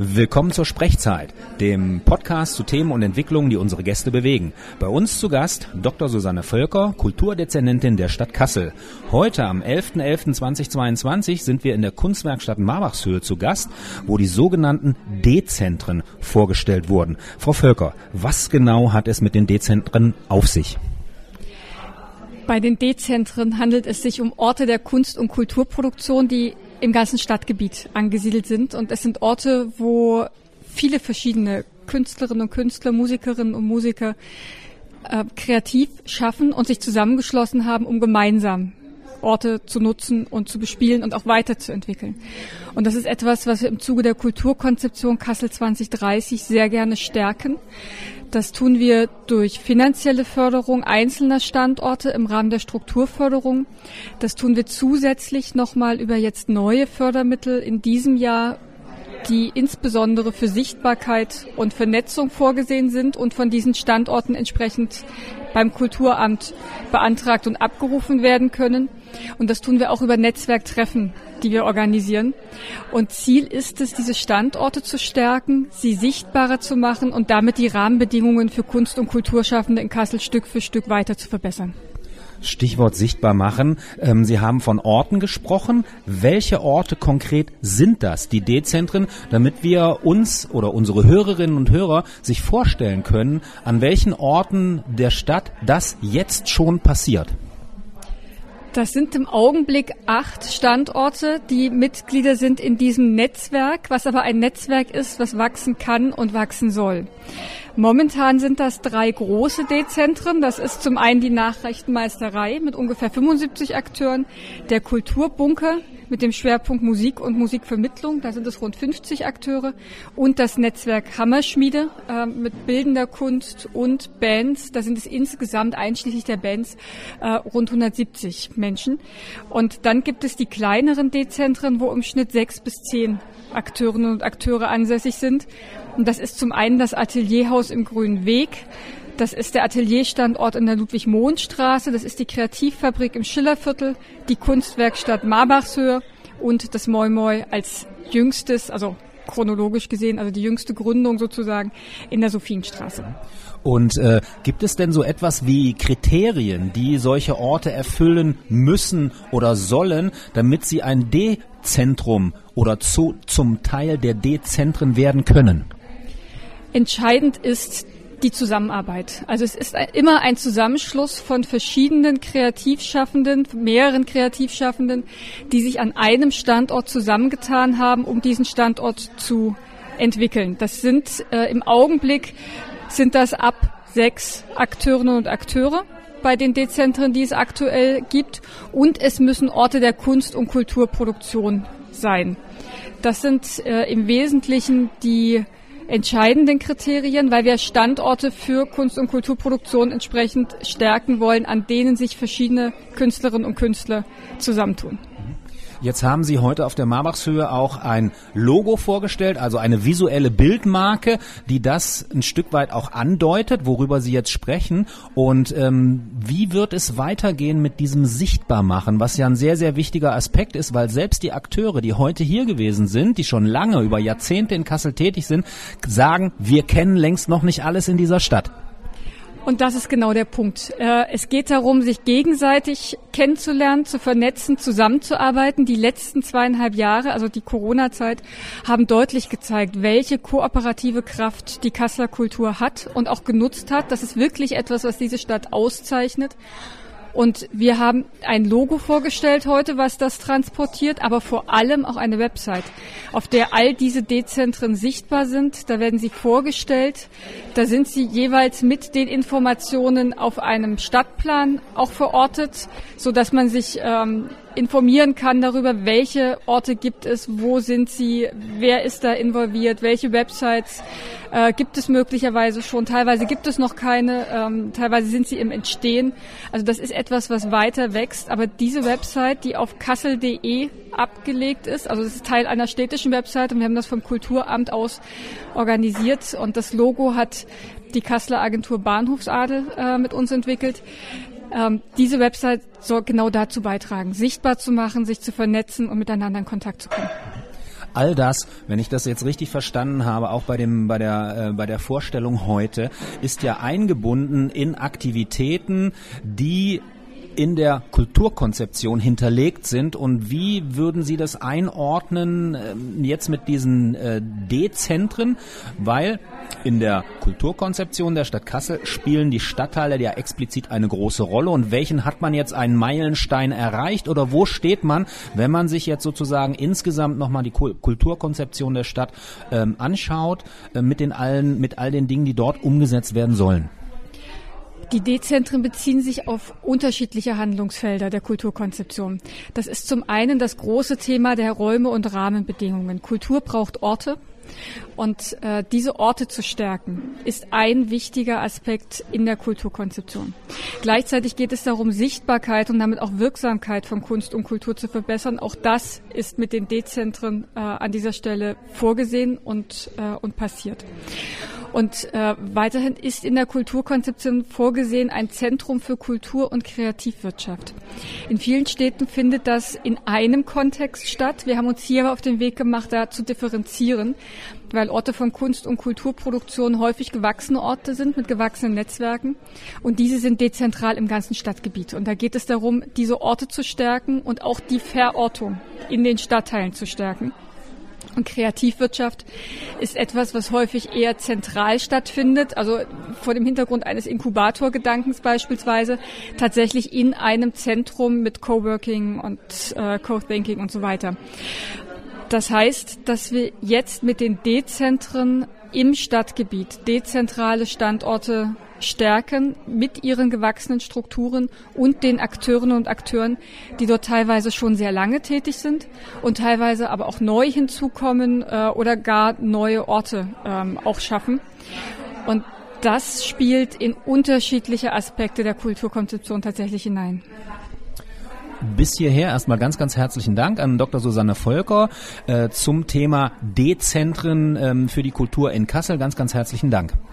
Willkommen zur Sprechzeit, dem Podcast zu Themen und Entwicklungen, die unsere Gäste bewegen. Bei uns zu Gast Dr. Susanne Völker, Kulturdezernentin der Stadt Kassel. Heute am 11.11.2022 sind wir in der Kunstwerkstatt Marbachshöhe zu Gast, wo die sogenannten D-Zentren vorgestellt wurden. Frau Völker, was genau hat es mit den D-Zentren auf sich? Bei den D-Zentren handelt es sich um Orte der Kunst- und Kulturproduktion, die im ganzen Stadtgebiet angesiedelt sind. Und es sind Orte, wo viele verschiedene Künstlerinnen und Künstler, Musikerinnen und Musiker äh, kreativ schaffen und sich zusammengeschlossen haben, um gemeinsam Orte zu nutzen und zu bespielen und auch weiterzuentwickeln. Und das ist etwas, was wir im Zuge der Kulturkonzeption Kassel 2030 sehr gerne stärken. Das tun wir durch finanzielle Förderung einzelner Standorte im Rahmen der Strukturförderung. Das tun wir zusätzlich nochmal über jetzt neue Fördermittel in diesem Jahr die insbesondere für Sichtbarkeit und Vernetzung vorgesehen sind und von diesen Standorten entsprechend beim Kulturamt beantragt und abgerufen werden können. Und das tun wir auch über Netzwerktreffen, die wir organisieren. Und Ziel ist es, diese Standorte zu stärken, sie sichtbarer zu machen und damit die Rahmenbedingungen für Kunst- und Kulturschaffende in Kassel Stück für Stück weiter zu verbessern. Stichwort sichtbar machen. Ähm, Sie haben von Orten gesprochen. Welche Orte konkret sind das, die D-Zentren, damit wir uns oder unsere Hörerinnen und Hörer sich vorstellen können, an welchen Orten der Stadt das jetzt schon passiert? Das sind im Augenblick acht Standorte, die Mitglieder sind in diesem Netzwerk, was aber ein Netzwerk ist, was wachsen kann und wachsen soll. Momentan sind das drei große D-Zentren. Das ist zum einen die Nachrichtenmeisterei mit ungefähr 75 Akteuren, der Kulturbunker mit dem Schwerpunkt Musik und Musikvermittlung, da sind es rund 50 Akteure, und das Netzwerk Hammerschmiede äh, mit bildender Kunst und Bands, da sind es insgesamt einschließlich der Bands äh, rund 170 Menschen. Und dann gibt es die kleineren D-Zentren, wo im Schnitt sechs bis zehn Akteurinnen und Akteure ansässig sind. Und das ist zum einen das Atelierhaus im Grünen Weg. Das ist der Atelierstandort in der Ludwig-Mohn-Straße. Das ist die Kreativfabrik im Schillerviertel, die Kunstwerkstatt Marbachshöhe und das Moi Moi als jüngstes, also chronologisch gesehen, also die jüngste Gründung sozusagen in der Sophienstraße. Und äh, gibt es denn so etwas wie Kriterien, die solche Orte erfüllen müssen oder sollen, damit sie ein D-Zentrum oder zu, zum Teil der D-Zentren werden können? Entscheidend ist die Zusammenarbeit. Also es ist immer ein Zusammenschluss von verschiedenen Kreativschaffenden, mehreren Kreativschaffenden, die sich an einem Standort zusammengetan haben, um diesen Standort zu entwickeln. Das sind äh, im Augenblick sind das ab sechs Akteurinnen und Akteure bei den Dezentren, die es aktuell gibt. Und es müssen Orte der Kunst- und Kulturproduktion sein. Das sind äh, im Wesentlichen die entscheidenden Kriterien, weil wir Standorte für Kunst- und Kulturproduktion entsprechend stärken wollen, an denen sich verschiedene Künstlerinnen und Künstler zusammentun. Jetzt haben Sie heute auf der Marbachshöhe auch ein Logo vorgestellt, also eine visuelle Bildmarke, die das ein Stück weit auch andeutet, worüber Sie jetzt sprechen. Und ähm, wie wird es weitergehen mit diesem Sichtbarmachen, was ja ein sehr, sehr wichtiger Aspekt ist, weil selbst die Akteure, die heute hier gewesen sind, die schon lange über Jahrzehnte in Kassel tätig sind, sagen, wir kennen längst noch nicht alles in dieser Stadt. Und das ist genau der Punkt. Äh, es geht darum, sich gegenseitig kennenzulernen, zu vernetzen, zusammenzuarbeiten. Die letzten zweieinhalb Jahre, also die Corona-Zeit, haben deutlich gezeigt, welche kooperative Kraft die Kasseler Kultur hat und auch genutzt hat. Das ist wirklich etwas, was diese Stadt auszeichnet. Und wir haben ein Logo vorgestellt heute, was das transportiert, aber vor allem auch eine Website, auf der all diese D-Zentren sichtbar sind. Da werden sie vorgestellt. Da sind sie jeweils mit den Informationen auf einem Stadtplan auch verortet, so dass man sich ähm, informieren kann darüber, welche Orte gibt es, wo sind sie, wer ist da involviert, welche Websites äh, gibt es möglicherweise schon. Teilweise gibt es noch keine, ähm, teilweise sind sie im Entstehen. Also das ist etwas, was weiter wächst. Aber diese Website, die auf kassel.de abgelegt ist, also das ist Teil einer städtischen Website und wir haben das vom Kulturamt aus organisiert und das Logo hat die Kasseler Agentur Bahnhofsadel äh, mit uns entwickelt. Ähm, diese Website soll genau dazu beitragen, sichtbar zu machen, sich zu vernetzen und miteinander in Kontakt zu kommen. all das, wenn ich das jetzt richtig verstanden habe, auch bei dem bei der äh, bei der Vorstellung heute, ist ja eingebunden in Aktivitäten, die in der Kulturkonzeption hinterlegt sind? Und wie würden Sie das einordnen äh, jetzt mit diesen äh, D-Zentren, weil in der Kulturkonzeption der Stadt Kassel spielen die Stadtteile ja explizit eine große Rolle. Und welchen hat man jetzt einen Meilenstein erreicht? Oder wo steht man, wenn man sich jetzt sozusagen insgesamt nochmal die Kulturkonzeption der Stadt ähm, anschaut äh, mit den allen mit all den Dingen, die dort umgesetzt werden sollen? Die D-Zentren beziehen sich auf unterschiedliche Handlungsfelder der Kulturkonzeption. Das ist zum einen das große Thema der Räume und Rahmenbedingungen. Kultur braucht Orte. Und äh, diese Orte zu stärken, ist ein wichtiger Aspekt in der Kulturkonzeption. Gleichzeitig geht es darum, Sichtbarkeit und damit auch Wirksamkeit von Kunst und Kultur zu verbessern. Auch das ist mit den D-Zentren äh, an dieser Stelle vorgesehen und, äh, und passiert. Und äh, weiterhin ist in der Kulturkonzeption vorgesehen ein Zentrum für Kultur und Kreativwirtschaft. In vielen Städten findet das in einem Kontext statt. Wir haben uns hier auf den Weg gemacht, da zu differenzieren, weil Orte von Kunst- und Kulturproduktion häufig gewachsene Orte sind mit gewachsenen Netzwerken. Und diese sind dezentral im ganzen Stadtgebiet. Und da geht es darum, diese Orte zu stärken und auch die Verortung in den Stadtteilen zu stärken. Und Kreativwirtschaft ist etwas, was häufig eher zentral stattfindet, also vor dem Hintergrund eines Inkubatorgedankens beispielsweise, tatsächlich in einem Zentrum mit Coworking und äh, Co-Thinking und so weiter. Das heißt, dass wir jetzt mit den D-Zentren im Stadtgebiet dezentrale Standorte stärken mit ihren gewachsenen Strukturen und den Akteurinnen und Akteuren, die dort teilweise schon sehr lange tätig sind und teilweise aber auch neu hinzukommen äh, oder gar neue Orte ähm, auch schaffen. Und das spielt in unterschiedliche Aspekte der Kulturkonzeption tatsächlich hinein. Bis hierher erstmal ganz, ganz herzlichen Dank an Dr. Susanne Volker äh, zum Thema D-Zentren ähm, für die Kultur in Kassel. Ganz, ganz herzlichen Dank.